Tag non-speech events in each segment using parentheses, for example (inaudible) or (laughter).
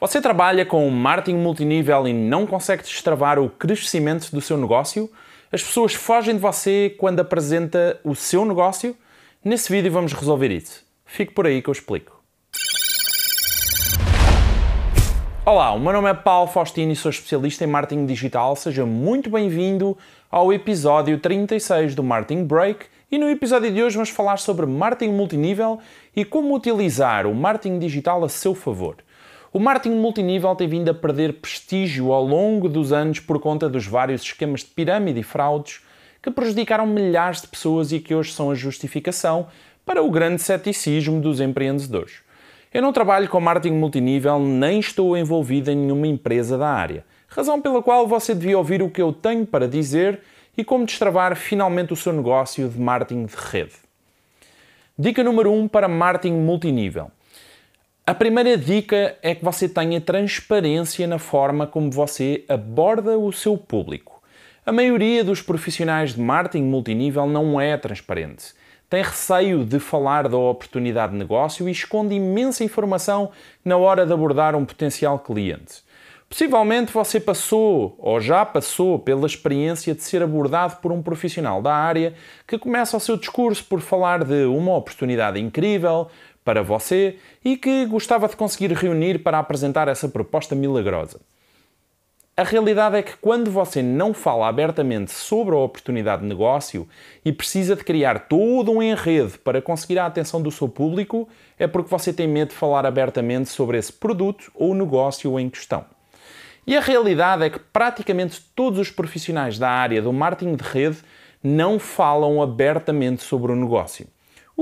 Você trabalha com marketing multinível e não consegue destravar o crescimento do seu negócio? As pessoas fogem de você quando apresenta o seu negócio? Nesse vídeo vamos resolver isso. Fique por aí que eu explico. Olá, o meu nome é Paulo Faustino e sou especialista em marketing digital. Seja muito bem-vindo ao episódio 36 do Marketing Break. E no episódio de hoje vamos falar sobre marketing multinível e como utilizar o marketing digital a seu favor. O marketing multinível tem vindo a perder prestígio ao longo dos anos por conta dos vários esquemas de pirâmide e fraudes que prejudicaram milhares de pessoas e que hoje são a justificação para o grande ceticismo dos empreendedores. Eu não trabalho com marketing multinível nem estou envolvido em nenhuma empresa da área, razão pela qual você devia ouvir o que eu tenho para dizer e como destravar finalmente o seu negócio de marketing de rede. Dica número 1 um para marketing multinível. A primeira dica é que você tenha transparência na forma como você aborda o seu público. A maioria dos profissionais de marketing multinível não é transparente. Tem receio de falar da oportunidade de negócio e esconde imensa informação na hora de abordar um potencial cliente. Possivelmente você passou ou já passou pela experiência de ser abordado por um profissional da área que começa o seu discurso por falar de uma oportunidade incrível, para você e que gostava de conseguir reunir para apresentar essa proposta milagrosa. A realidade é que quando você não fala abertamente sobre a oportunidade de negócio e precisa de criar todo um enredo para conseguir a atenção do seu público, é porque você tem medo de falar abertamente sobre esse produto ou negócio em questão. E a realidade é que praticamente todos os profissionais da área do marketing de rede não falam abertamente sobre o negócio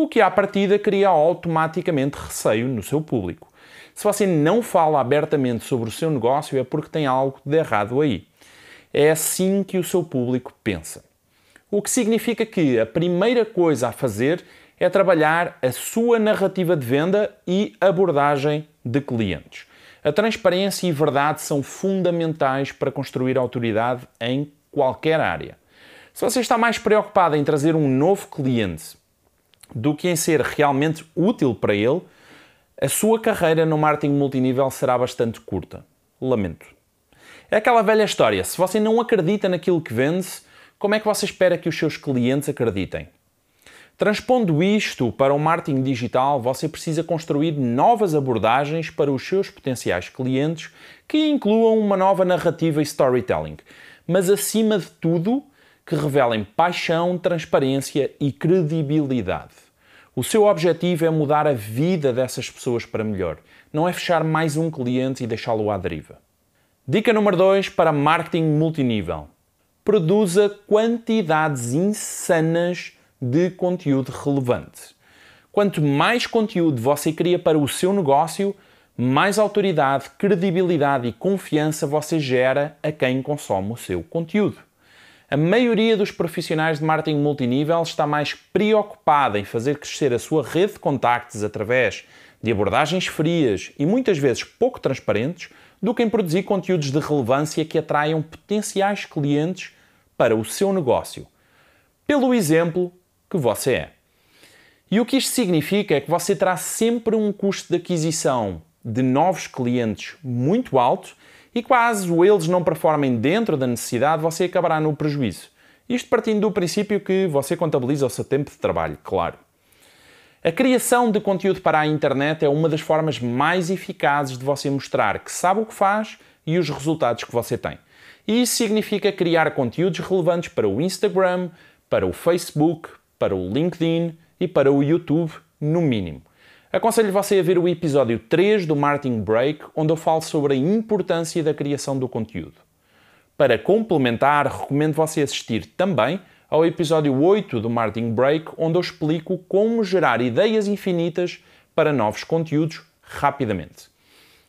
o que à partida cria automaticamente receio no seu público. Se você não fala abertamente sobre o seu negócio é porque tem algo de errado aí. É assim que o seu público pensa. O que significa que a primeira coisa a fazer é trabalhar a sua narrativa de venda e abordagem de clientes. A transparência e verdade são fundamentais para construir autoridade em qualquer área. Se você está mais preocupado em trazer um novo cliente do que em ser realmente útil para ele, a sua carreira no marketing multinível será bastante curta. Lamento. É aquela velha história: se você não acredita naquilo que vende, como é que você espera que os seus clientes acreditem? Transpondo isto para o marketing digital, você precisa construir novas abordagens para os seus potenciais clientes que incluam uma nova narrativa e storytelling, mas acima de tudo, que revelem paixão, transparência e credibilidade. O seu objetivo é mudar a vida dessas pessoas para melhor, não é fechar mais um cliente e deixá-lo à deriva. Dica número 2 para marketing multinível. Produza quantidades insanas de conteúdo relevante. Quanto mais conteúdo você cria para o seu negócio, mais autoridade, credibilidade e confiança você gera a quem consome o seu conteúdo. A maioria dos profissionais de marketing multinível está mais preocupada em fazer crescer a sua rede de contactos através de abordagens frias e muitas vezes pouco transparentes do que em produzir conteúdos de relevância que atraiam potenciais clientes para o seu negócio, pelo exemplo que você é. E o que isto significa é que você terá sempre um custo de aquisição de novos clientes muito alto e caso eles não performem dentro da necessidade, você acabará no prejuízo. Isto partindo do princípio que você contabiliza o seu tempo de trabalho, claro. A criação de conteúdo para a internet é uma das formas mais eficazes de você mostrar que sabe o que faz e os resultados que você tem. E isso significa criar conteúdos relevantes para o Instagram, para o Facebook, para o LinkedIn e para o YouTube, no mínimo. Aconselho você a ver o episódio 3 do Marketing Break, onde eu falo sobre a importância da criação do conteúdo. Para complementar, recomendo você assistir também ao episódio 8 do Marketing Break, onde eu explico como gerar ideias infinitas para novos conteúdos rapidamente.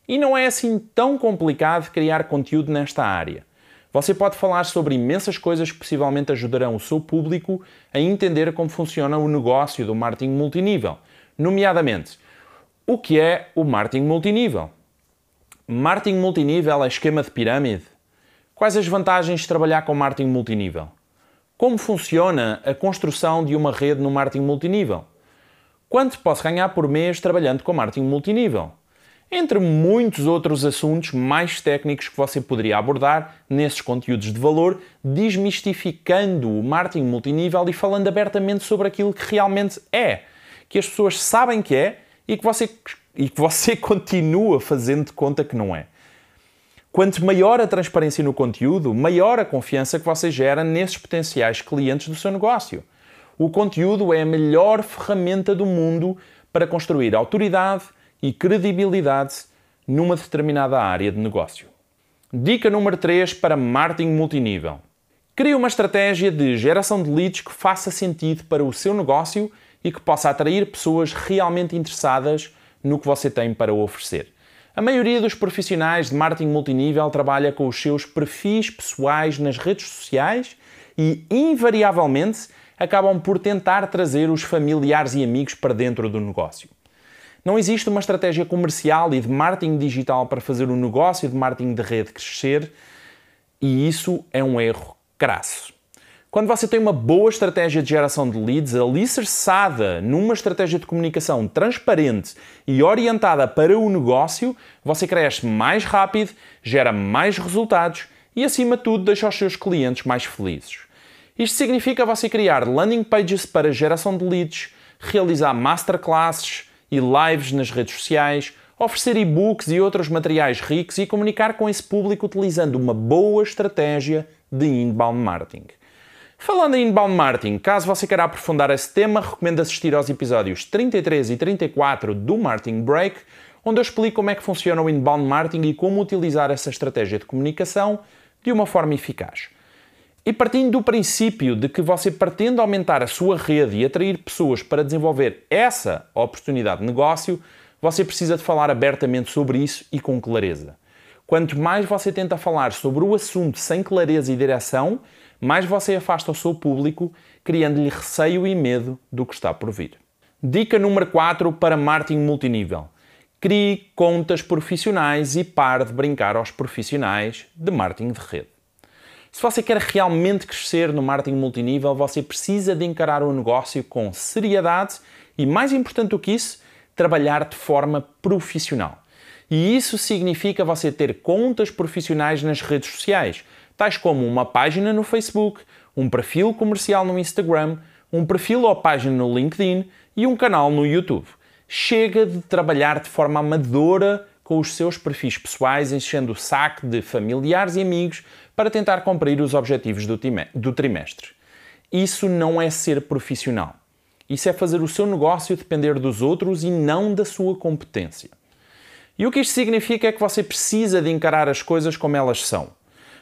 E não é assim tão complicado criar conteúdo nesta área. Você pode falar sobre imensas coisas que possivelmente ajudarão o seu público a entender como funciona o negócio do marketing multinível nomeadamente o que é o marketing multinível. Marketing multinível é esquema de pirâmide? Quais as vantagens de trabalhar com marketing multinível? Como funciona a construção de uma rede no marketing multinível? Quanto posso ganhar por mês trabalhando com marketing multinível? entre muitos outros assuntos mais técnicos que você poderia abordar nesses conteúdos de valor, desmistificando o marketing multinível e falando abertamente sobre aquilo que realmente é, que as pessoas sabem que é e que você, e que você (laughs) continua fazendo de conta que não é. Quanto maior a transparência no conteúdo, maior a confiança que você gera nesses potenciais clientes do seu negócio. O conteúdo é a melhor ferramenta do mundo para construir autoridade e credibilidade numa determinada área de negócio. Dica número 3 para marketing multinível. Crie uma estratégia de geração de leads que faça sentido para o seu negócio e que possa atrair pessoas realmente interessadas no que você tem para oferecer. A maioria dos profissionais de marketing multinível trabalha com os seus perfis pessoais nas redes sociais e, invariavelmente, acabam por tentar trazer os familiares e amigos para dentro do negócio. Não existe uma estratégia comercial e de marketing digital para fazer o negócio de marketing de rede crescer e isso é um erro crasso. Quando você tem uma boa estratégia de geração de leads alicerçada numa estratégia de comunicação transparente e orientada para o negócio, você cresce mais rápido, gera mais resultados e, acima de tudo, deixa os seus clientes mais felizes. Isto significa você criar landing pages para geração de leads, realizar masterclasses e lives nas redes sociais, oferecer e-books e outros materiais ricos e comunicar com esse público utilizando uma boa estratégia de inbound marketing. Falando em inbound marketing, caso você queira aprofundar esse tema, recomendo assistir aos episódios 33 e 34 do Marketing Break, onde eu explico como é que funciona o inbound marketing e como utilizar essa estratégia de comunicação de uma forma eficaz. E partindo do princípio de que você pretende aumentar a sua rede e atrair pessoas para desenvolver essa oportunidade de negócio, você precisa de falar abertamente sobre isso e com clareza. Quanto mais você tenta falar sobre o assunto sem clareza e direção, mais você afasta o seu público, criando-lhe receio e medo do que está por vir. Dica número 4 para marketing multinível. Crie contas profissionais e pare de brincar aos profissionais de marketing de rede. Se você quer realmente crescer no marketing multinível, você precisa de encarar o negócio com seriedade e, mais importante do que isso, trabalhar de forma profissional. E isso significa você ter contas profissionais nas redes sociais, tais como uma página no Facebook, um perfil comercial no Instagram, um perfil ou página no LinkedIn e um canal no YouTube. Chega de trabalhar de forma amadora com os seus perfis pessoais, enchendo o saco de familiares e amigos para tentar cumprir os objetivos do trimestre. Isso não é ser profissional. Isso é fazer o seu negócio depender dos outros e não da sua competência. E o que isto significa é que você precisa de encarar as coisas como elas são.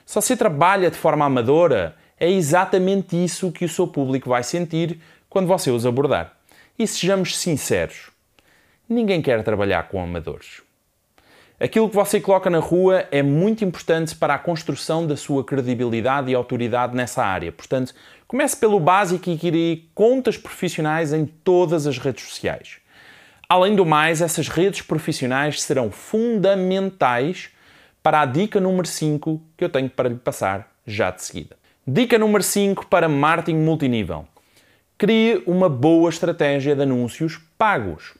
Se você trabalha de forma amadora, é exatamente isso que o seu público vai sentir quando você os abordar. E sejamos sinceros, ninguém quer trabalhar com amadores. Aquilo que você coloca na rua é muito importante para a construção da sua credibilidade e autoridade nessa área. Portanto, comece pelo básico e crie contas profissionais em todas as redes sociais. Além do mais, essas redes profissionais serão fundamentais para a dica número 5 que eu tenho para lhe passar já de seguida. Dica número 5 para marketing multinível. Crie uma boa estratégia de anúncios pagos.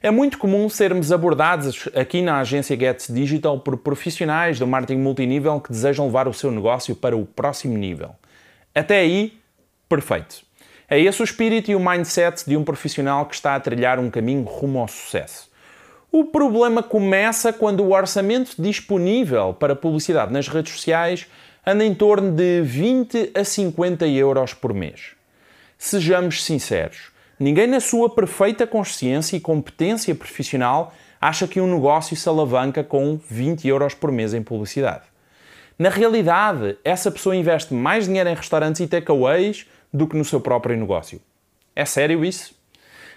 É muito comum sermos abordados aqui na agência Gets Digital por profissionais do marketing multinível que desejam levar o seu negócio para o próximo nível. Até aí, perfeito. É esse o espírito e o mindset de um profissional que está a trilhar um caminho rumo ao sucesso. O problema começa quando o orçamento disponível para publicidade nas redes sociais anda em torno de 20 a 50 euros por mês. Sejamos sinceros, ninguém na sua perfeita consciência e competência profissional acha que um negócio se alavanca com 20 euros por mês em publicidade. Na realidade, essa pessoa investe mais dinheiro em restaurantes e takeaways do que no seu próprio negócio. É sério isso?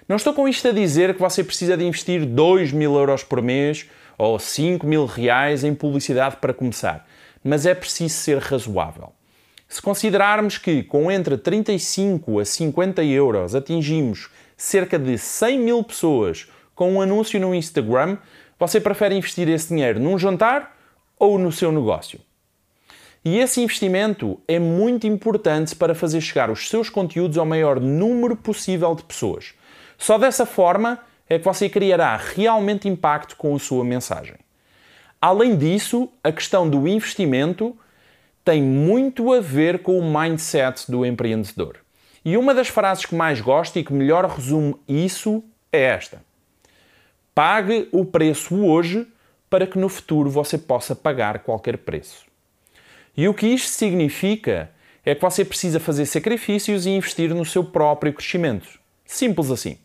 Não estou com isto a dizer que você precisa de investir 2 mil euros por mês ou 5 mil reais em publicidade para começar, mas é preciso ser razoável. Se considerarmos que com entre 35 a 50 euros atingimos cerca de 100 mil pessoas com um anúncio no Instagram, você prefere investir esse dinheiro num jantar ou no seu negócio? E esse investimento é muito importante para fazer chegar os seus conteúdos ao maior número possível de pessoas. Só dessa forma é que você criará realmente impacto com a sua mensagem. Além disso, a questão do investimento tem muito a ver com o mindset do empreendedor. E uma das frases que mais gosto e que melhor resume isso é esta: Pague o preço hoje para que no futuro você possa pagar qualquer preço. E o que isto significa é que você precisa fazer sacrifícios e investir no seu próprio crescimento. Simples assim.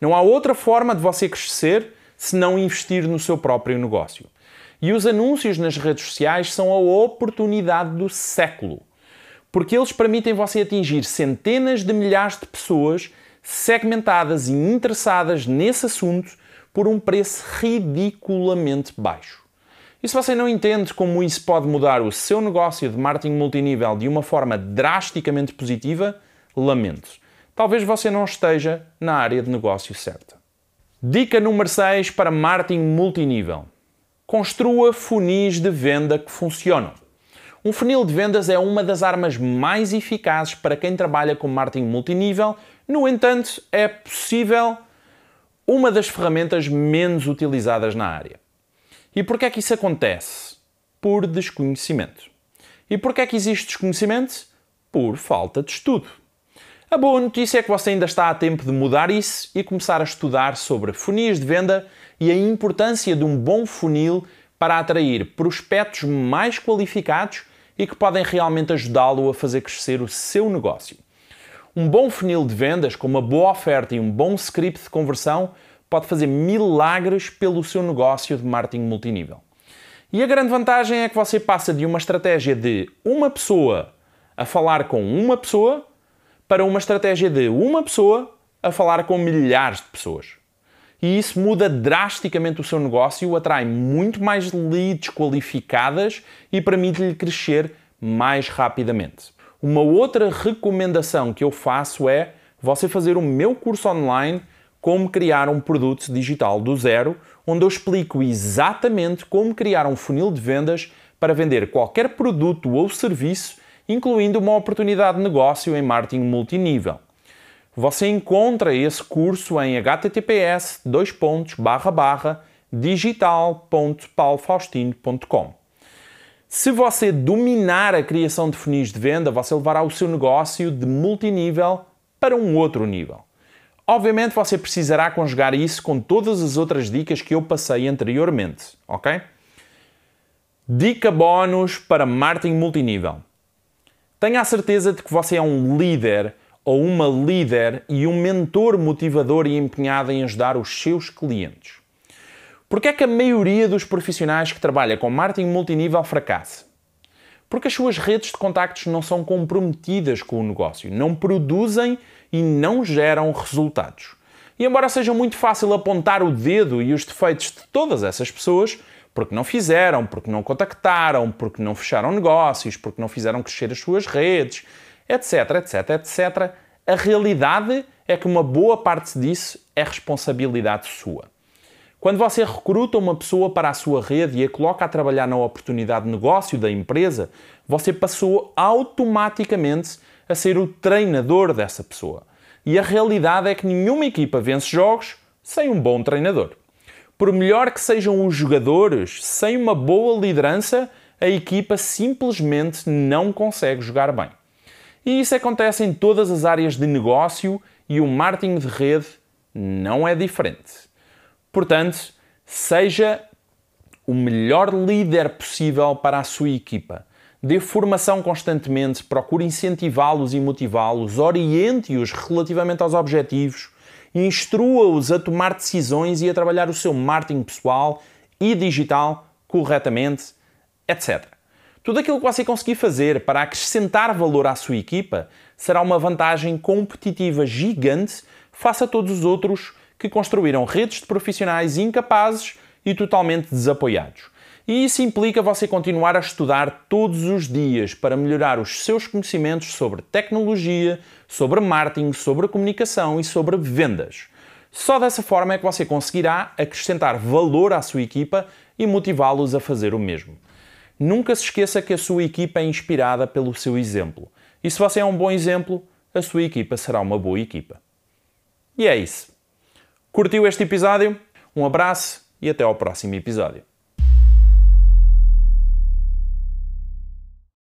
Não há outra forma de você crescer se não investir no seu próprio negócio. E os anúncios nas redes sociais são a oportunidade do século, porque eles permitem você atingir centenas de milhares de pessoas segmentadas e interessadas nesse assunto por um preço ridiculamente baixo. E se você não entende como isso pode mudar o seu negócio de marketing multinível de uma forma drasticamente positiva, lamento. Talvez você não esteja na área de negócio certa. Dica número 6 para marketing multinível. Construa funis de venda que funcionam. Um funil de vendas é uma das armas mais eficazes para quem trabalha com marketing multinível, no entanto, é possível uma das ferramentas menos utilizadas na área. E porquê é que isso acontece? Por desconhecimento. E porquê é que existe desconhecimento? Por falta de estudo. A boa notícia é que você ainda está a tempo de mudar isso e começar a estudar sobre funis de venda e a importância de um bom funil para atrair prospectos mais qualificados e que podem realmente ajudá-lo a fazer crescer o seu negócio. Um bom funil de vendas, com uma boa oferta e um bom script de conversão, pode fazer milagres pelo seu negócio de marketing multinível. E a grande vantagem é que você passa de uma estratégia de uma pessoa a falar com uma pessoa para uma estratégia de uma pessoa a falar com milhares de pessoas e isso muda drasticamente o seu negócio, atrai muito mais leads qualificadas e permite-lhe crescer mais rapidamente. Uma outra recomendação que eu faço é você fazer o meu curso online Como criar um produto digital do zero, onde eu explico exatamente como criar um funil de vendas para vender qualquer produto ou serviço, incluindo uma oportunidade de negócio em marketing multinível. Você encontra esse curso em https digital.paulfaustino.com. Se você dominar a criação de funis de venda, você levará o seu negócio de multinível para um outro nível. Obviamente você precisará conjugar isso com todas as outras dicas que eu passei anteriormente, ok? Dica bónus para marketing multinível. Tenha a certeza de que você é um líder ou uma líder e um mentor motivador e empenhado em ajudar os seus clientes. Porque é que a maioria dos profissionais que trabalha com marketing multinível fracassa? Porque as suas redes de contactos não são comprometidas com o negócio, não produzem e não geram resultados. E embora seja muito fácil apontar o dedo e os defeitos de todas essas pessoas, porque não fizeram, porque não contactaram, porque não fecharam negócios, porque não fizeram crescer as suas redes, etc, etc, etc. A realidade é que uma boa parte disso é responsabilidade sua. Quando você recruta uma pessoa para a sua rede e a coloca a trabalhar na oportunidade de negócio da empresa, você passou automaticamente a ser o treinador dessa pessoa. E a realidade é que nenhuma equipa vence jogos sem um bom treinador. Por melhor que sejam os jogadores, sem uma boa liderança, a equipa simplesmente não consegue jogar bem. E isso acontece em todas as áreas de negócio e o marketing de rede não é diferente. Portanto, seja o melhor líder possível para a sua equipa. Dê formação constantemente, procure incentivá-los e motivá-los, oriente-os relativamente aos objetivos, instrua-os a tomar decisões e a trabalhar o seu marketing pessoal e digital corretamente, etc. Tudo aquilo que você conseguir fazer para acrescentar valor à sua equipa será uma vantagem competitiva gigante face a todos os outros que construíram redes de profissionais incapazes e totalmente desapoiados. E isso implica você continuar a estudar todos os dias para melhorar os seus conhecimentos sobre tecnologia, sobre marketing, sobre comunicação e sobre vendas. Só dessa forma é que você conseguirá acrescentar valor à sua equipa e motivá-los a fazer o mesmo. Nunca se esqueça que a sua equipa é inspirada pelo seu exemplo. E se você é um bom exemplo, a sua equipa será uma boa equipa. E é isso. Curtiu este episódio? Um abraço e até ao próximo episódio.